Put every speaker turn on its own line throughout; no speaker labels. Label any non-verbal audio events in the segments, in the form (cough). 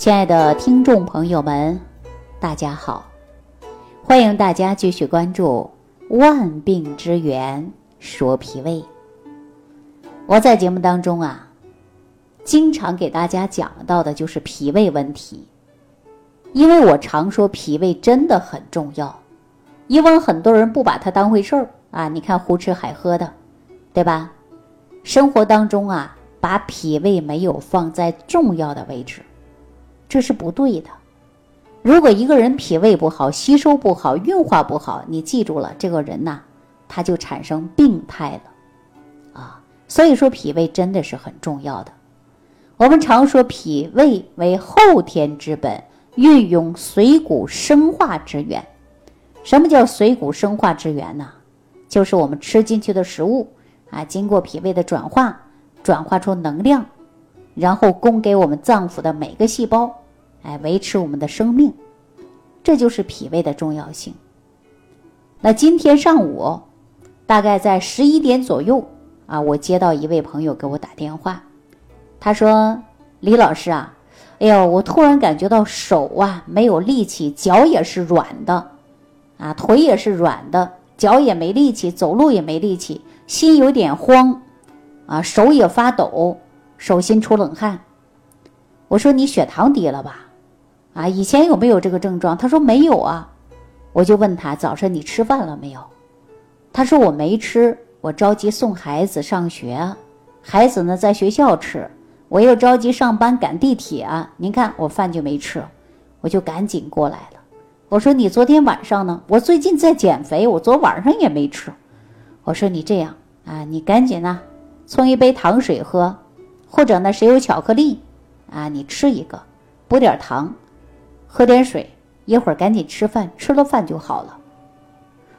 亲爱的听众朋友们，大家好！欢迎大家继续关注《万病之源说脾胃》。我在节目当中啊，经常给大家讲到的就是脾胃问题，因为我常说脾胃真的很重要，以往很多人不把它当回事儿啊，你看胡吃海喝的，对吧？生活当中啊，把脾胃没有放在重要的位置。这是不对的。如果一个人脾胃不好，吸收不好，运化不好，你记住了，这个人呐，他就产生病态了，啊，所以说脾胃真的是很重要的。我们常说脾胃为后天之本，运用水谷生化之源。什么叫水谷生化之源呢？就是我们吃进去的食物啊，经过脾胃的转化，转化出能量，然后供给我们脏腑的每个细胞。哎，维持我们的生命，这就是脾胃的重要性。那今天上午，大概在十一点左右啊，我接到一位朋友给我打电话，他说：“李老师啊，哎呦，我突然感觉到手啊没有力气，脚也是软的，啊，腿也是软的，脚也没力气，走路也没力气，心有点慌，啊，手也发抖，手心出冷汗。”我说：“你血糖低了吧？”啊，以前有没有这个症状？他说没有啊，我就问他早上你吃饭了没有？他说我没吃，我着急送孩子上学，孩子呢在学校吃，我又着急上班赶地铁，您看我饭就没吃，我就赶紧过来了。我说你昨天晚上呢？我最近在减肥，我昨晚上也没吃。我说你这样啊，你赶紧呢冲一杯糖水喝，或者呢谁有巧克力啊，你吃一个，补点糖。喝点水，一会儿赶紧吃饭，吃了饭就好了。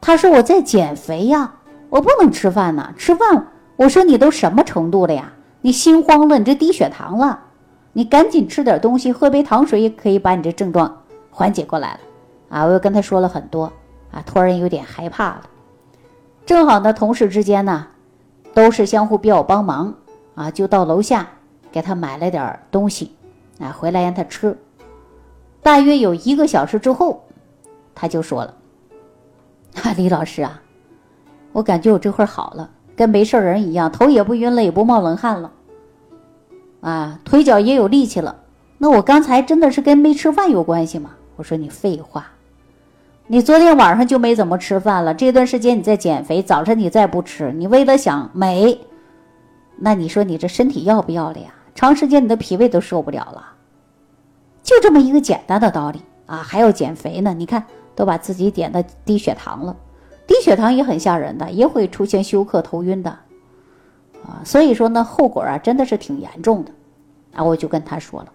他说我在减肥呀，我不能吃饭呢。吃饭，我说你都什么程度了呀？你心慌了，你这低血糖了，你赶紧吃点东西，喝杯糖水也可以把你这症状缓解过来了。啊，我又跟他说了很多，啊，突然有点害怕了。正好呢，同事之间呢，都是相互比我帮忙，啊，就到楼下给他买了点东西，啊，回来让他吃。大约有一个小时之后，他就说了：“ (laughs) 啊，李老师啊，我感觉我这会儿好了，跟没事人一样，头也不晕了，也不冒冷汗了，啊，腿脚也有力气了。那我刚才真的是跟没吃饭有关系吗？”我说：“你废话，你昨天晚上就没怎么吃饭了，这段时间你在减肥，早晨你再不吃，你为了想美，那你说你这身体要不要了呀？长时间你的脾胃都受不了了。”就这么一个简单的道理啊，还要减肥呢？你看，都把自己点的低血糖了，低血糖也很吓人的，也会出现休克、头晕的啊。所以说呢，后果啊真的是挺严重的啊。我就跟他说了，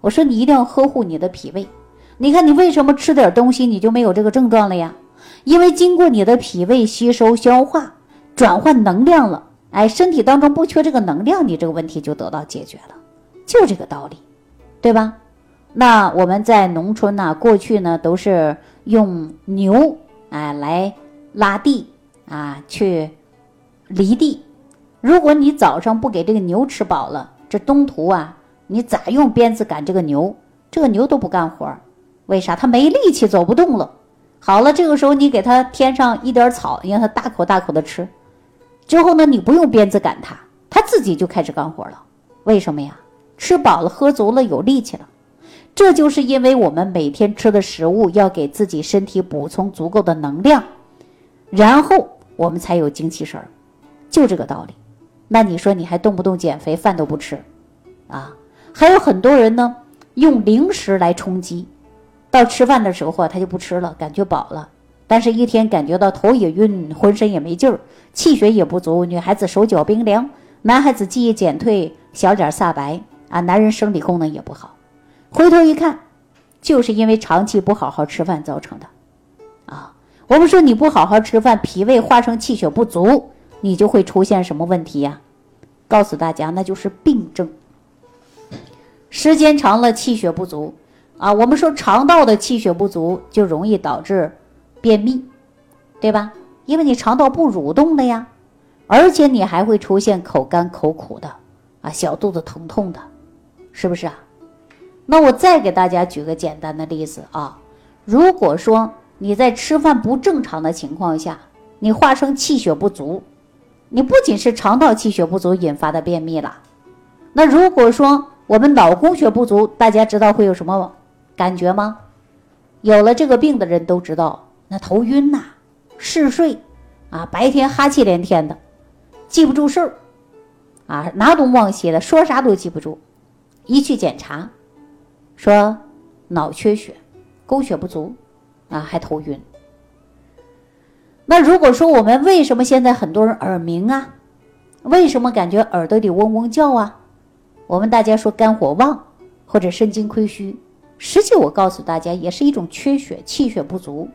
我说你一定要呵护你的脾胃。你看你为什么吃点东西你就没有这个症状了呀？因为经过你的脾胃吸收、消化、转换能量了，哎，身体当中不缺这个能量，你这个问题就得到解决了，就这个道理，对吧？那我们在农村呢，过去呢都是用牛啊来拉地啊，去犁地。如果你早上不给这个牛吃饱了，这中途啊，你咋用鞭子赶这个牛？这个牛都不干活，为啥？它没力气，走不动了。好了，这个时候你给它添上一点草，让它大口大口的吃。之后呢，你不用鞭子赶它，它自己就开始干活了。为什么呀？吃饱了，喝足了，有力气了。这就是因为我们每天吃的食物要给自己身体补充足够的能量，然后我们才有精气神儿，就这个道理。那你说你还动不动减肥，饭都不吃，啊？还有很多人呢，用零食来充饥，到吃饭的时候他就不吃了，感觉饱了，但是一天感觉到头也晕，浑身也没劲儿，气血也不足。女孩子手脚冰凉，男孩子记忆减退，小脸煞白啊，男人生理功能也不好。回头一看，就是因为长期不好好吃饭造成的，啊，我们说你不好好吃饭，脾胃化生气血不足，你就会出现什么问题呀？告诉大家，那就是病症。时间长了，气血不足，啊，我们说肠道的气血不足就容易导致便秘，对吧？因为你肠道不蠕动的呀，而且你还会出现口干口苦的，啊，小肚子疼痛的，是不是啊？那我再给大家举个简单的例子啊，如果说你在吃饭不正常的情况下，你化生气血不足，你不仅是肠道气血不足引发的便秘了，那如果说我们脑供血不足，大家知道会有什么感觉吗？有了这个病的人都知道，那头晕呐，嗜睡，啊，白天哈气连天的，记不住事儿，啊，拿东忘西的，说啥都记不住，一去检查。说脑缺血，供血不足，啊，还头晕。那如果说我们为什么现在很多人耳鸣啊？为什么感觉耳朵里嗡嗡叫啊？我们大家说肝火旺或者肾精亏虚，实际我告诉大家也是一种缺血，气血不足。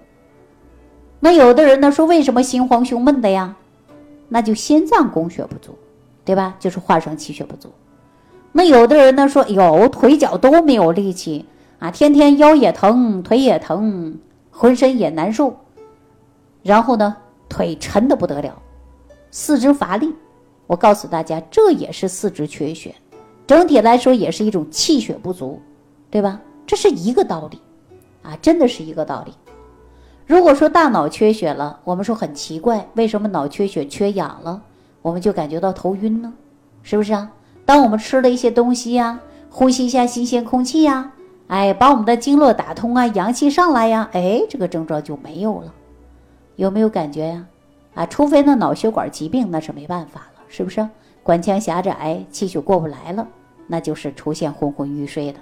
那有的人呢说为什么心慌胸闷的呀？那就心脏供血不足，对吧？就是化生气血不足。那有的人呢说，有腿脚都没有力气啊，天天腰也疼，腿也疼，浑身也难受，然后呢，腿沉的不得了，四肢乏力。我告诉大家，这也是四肢缺血，整体来说也是一种气血不足，对吧？这是一个道理，啊，真的是一个道理。如果说大脑缺血了，我们说很奇怪，为什么脑缺血缺氧了，我们就感觉到头晕呢？是不是啊？当我们吃了一些东西呀，呼吸一下新鲜空气呀，哎，把我们的经络打通啊，阳气上来呀，哎，这个症状就没有了，有没有感觉呀？啊，除非那脑血管疾病，那是没办法了，是不是？管腔狭窄，气血过不来了，那就是出现昏昏欲睡的，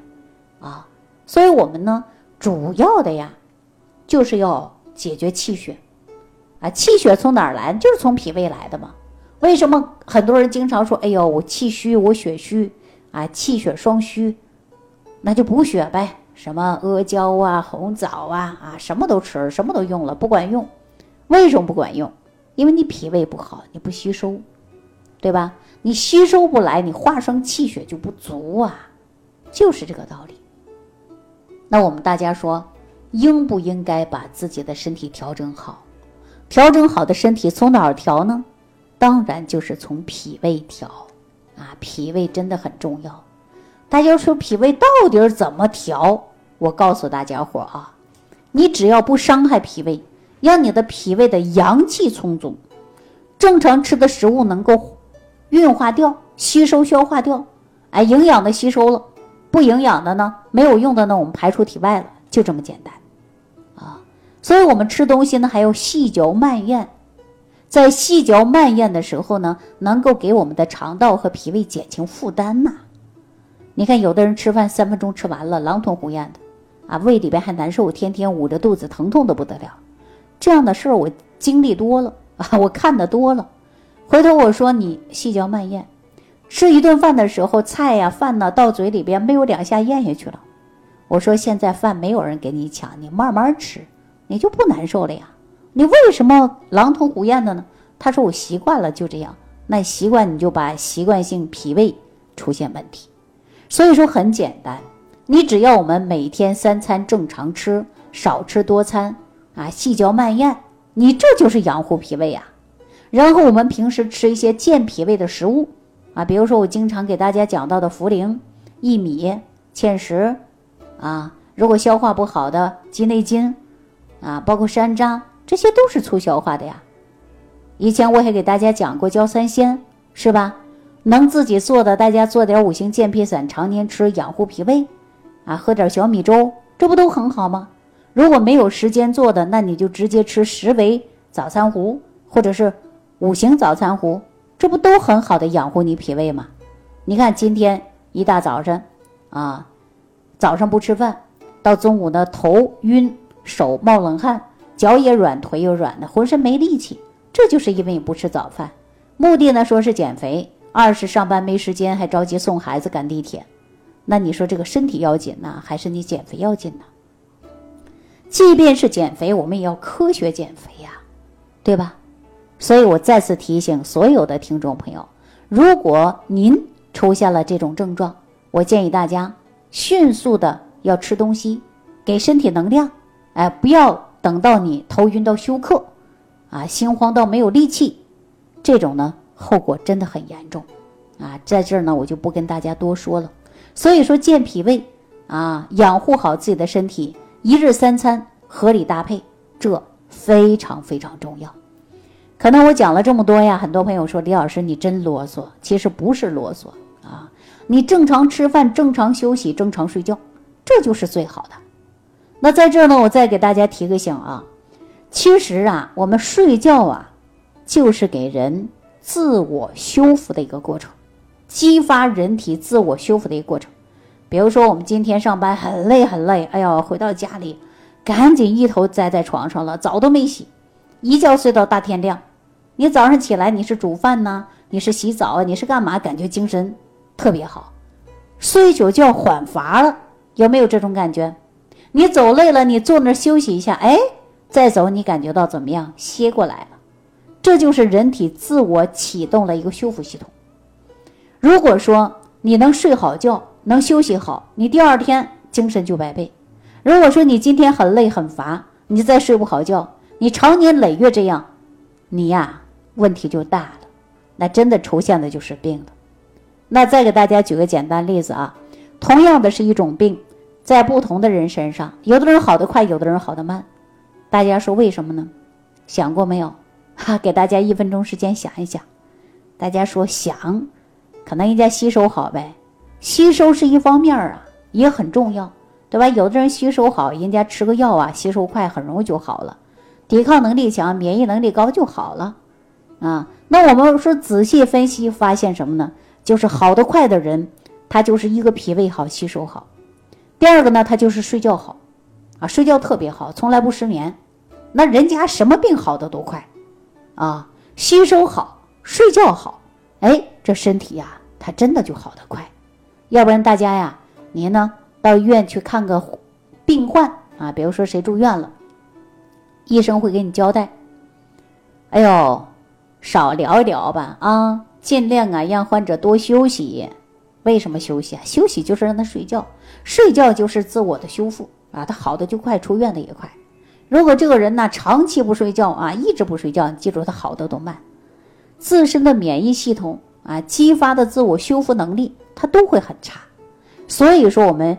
啊，所以我们呢，主要的呀，就是要解决气血，啊，气血从哪儿来？就是从脾胃来的嘛。为什么很多人经常说：“哎呦，我气虚，我血虚，啊，气血双虚，那就补血呗，什么阿胶啊、红枣啊，啊，什么都吃，什么都用了，不管用。为什么不管用？因为你脾胃不好，你不吸收，对吧？你吸收不来，你化生气血就不足啊，就是这个道理。那我们大家说，应不应该把自己的身体调整好？调整好的身体从哪儿调呢？”当然就是从脾胃调，啊，脾胃真的很重要。大家说脾胃到底怎么调？我告诉大家伙啊，你只要不伤害脾胃，让你的脾胃的阳气充足，正常吃的食物能够运化掉、吸收消化掉，哎，营养的吸收了，不营养的呢，没有用的呢，我们排出体外了，就这么简单，所以我们吃东西呢还要细嚼慢咽。在细嚼慢咽的时候呢，能够给我们的肠道和脾胃减轻负担呐。你看，有的人吃饭三分钟吃完了，狼吞虎咽的，啊，胃里边还难受，天天捂着肚子，疼痛的不得了。这样的事儿我经历多了 (laughs) 啊，我看的多了。回头我说你细嚼慢咽，吃一顿饭的时候，菜呀饭呢到嘴里边没有两下咽下去了。我说现在饭没有人给你抢，你慢慢吃，你就不难受了呀。你为什么狼吞虎咽的呢？他说我习惯了，就这样。那习惯你就把习惯性脾胃出现问题。所以说很简单，你只要我们每天三餐正常吃，少吃多餐啊，细嚼慢咽，你这就是养护脾胃呀。然后我们平时吃一些健脾胃的食物啊，比如说我经常给大家讲到的茯苓、薏米、芡实啊，如果消化不好的鸡内金啊，包括山楂。这些都是促消化的呀。以前我也给大家讲过焦三仙，是吧？能自己做的，大家做点五行健脾散，常年吃养护脾胃，啊，喝点小米粥，这不都很好吗？如果没有时间做的，那你就直接吃十味早餐糊，或者是五行早餐糊，这不都很好的养护你脾胃吗？你看今天一大早上，啊，早上不吃饭，到中午呢头晕，手冒冷汗。脚也软，腿又软的，浑身没力气，这就是因为你不吃早饭。目的呢，说是减肥，二是上班没时间，还着急送孩子赶地铁。那你说这个身体要紧呢，还是你减肥要紧呢？即便是减肥，我们也要科学减肥呀，对吧？所以我再次提醒所有的听众朋友，如果您出现了这种症状，我建议大家迅速的要吃东西，给身体能量，哎，不要。等到你头晕到休克，啊，心慌到没有力气，这种呢后果真的很严重，啊，在这儿呢我就不跟大家多说了。所以说健脾胃，啊，养护好自己的身体，一日三餐合理搭配，这非常非常重要。可能我讲了这么多呀，很多朋友说李老师你真啰嗦，其实不是啰嗦啊，你正常吃饭、正常休息、正常睡觉，这就是最好的。那在这儿呢，我再给大家提个醒啊，其实啊，我们睡觉啊，就是给人自我修复的一个过程，激发人体自我修复的一个过程。比如说，我们今天上班很累很累，哎呦，回到家里，赶紧一头栽在床上了，澡都没洗，一觉睡到大天亮。你早上起来，你是煮饭呢，你是洗澡啊，你是干嘛？感觉精神特别好，睡一宿觉缓乏了，有没有这种感觉？你走累了，你坐那儿休息一下，哎，再走，你感觉到怎么样？歇过来了，这就是人体自我启动了一个修复系统。如果说你能睡好觉，能休息好，你第二天精神就百倍。如果说你今天很累很乏，你再睡不好觉，你长年累月这样，你呀问题就大了，那真的出现的就是病了。那再给大家举个简单例子啊，同样的是一种病。在不同的人身上，有的人好得快，有的人好得慢。大家说为什么呢？想过没有？哈，给大家一分钟时间想一想。大家说想，可能人家吸收好呗，吸收是一方面啊，也很重要，对吧？有的人吸收好，人家吃个药啊，吸收快，很容易就好了，抵抗能力强，免疫能力高就好了啊。那我们说仔细分析，发现什么呢？就是好得快的人，他就是一个脾胃好，吸收好。第二个呢，他就是睡觉好，啊，睡觉特别好，从来不失眠，那人家什么病好的都快，啊，吸收好，睡觉好，哎，这身体呀，他真的就好得快。要不然大家呀，您呢到医院去看个病患啊，比如说谁住院了，医生会给你交代，哎呦，少聊一聊吧，啊，尽量啊让患者多休息。为什么休息啊？休息就是让他睡觉，睡觉就是自我的修复啊。他好的就快，出院的也快。如果这个人呢长期不睡觉啊，一直不睡觉，你记住他好的都慢，自身的免疫系统啊，激发的自我修复能力，他都会很差。所以说我们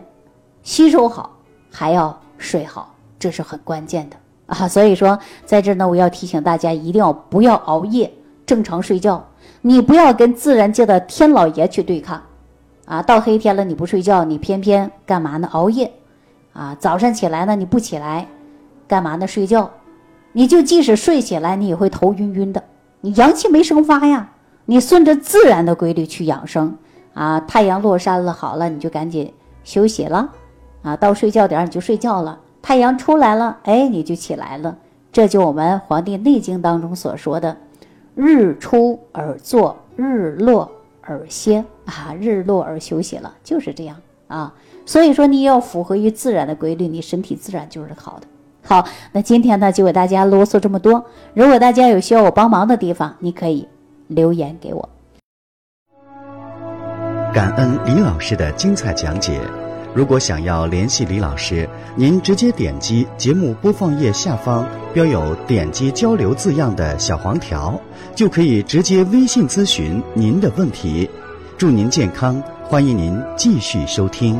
吸收好还要睡好，这是很关键的啊。所以说在这呢，我要提醒大家一定要不要熬夜，正常睡觉。你不要跟自然界的天老爷去对抗。啊，到黑天了你不睡觉，你偏偏干嘛呢？熬夜，啊，早上起来呢你不起来，干嘛呢？睡觉，你就即使睡起来，你也会头晕晕的，你阳气没生发呀。你顺着自然的规律去养生，啊，太阳落山了，好了，你就赶紧休息了，啊，到睡觉点你就睡觉了。太阳出来了，哎，你就起来了。这就我们《黄帝内经》当中所说的“日出而作，日落而歇”。啊，日落而休息了，就是这样啊。所以说，你要符合于自然的规律，你身体自然就是好的。好，那今天呢，就给大家啰嗦这么多。如果大家有需要我帮忙的地方，你可以留言给我。
感恩李老师的精彩讲解。如果想要联系李老师，您直接点击节目播放页下方标有“点击交流”字样的小黄条，就可以直接微信咨询您的问题。祝您健康，欢迎您继续收听。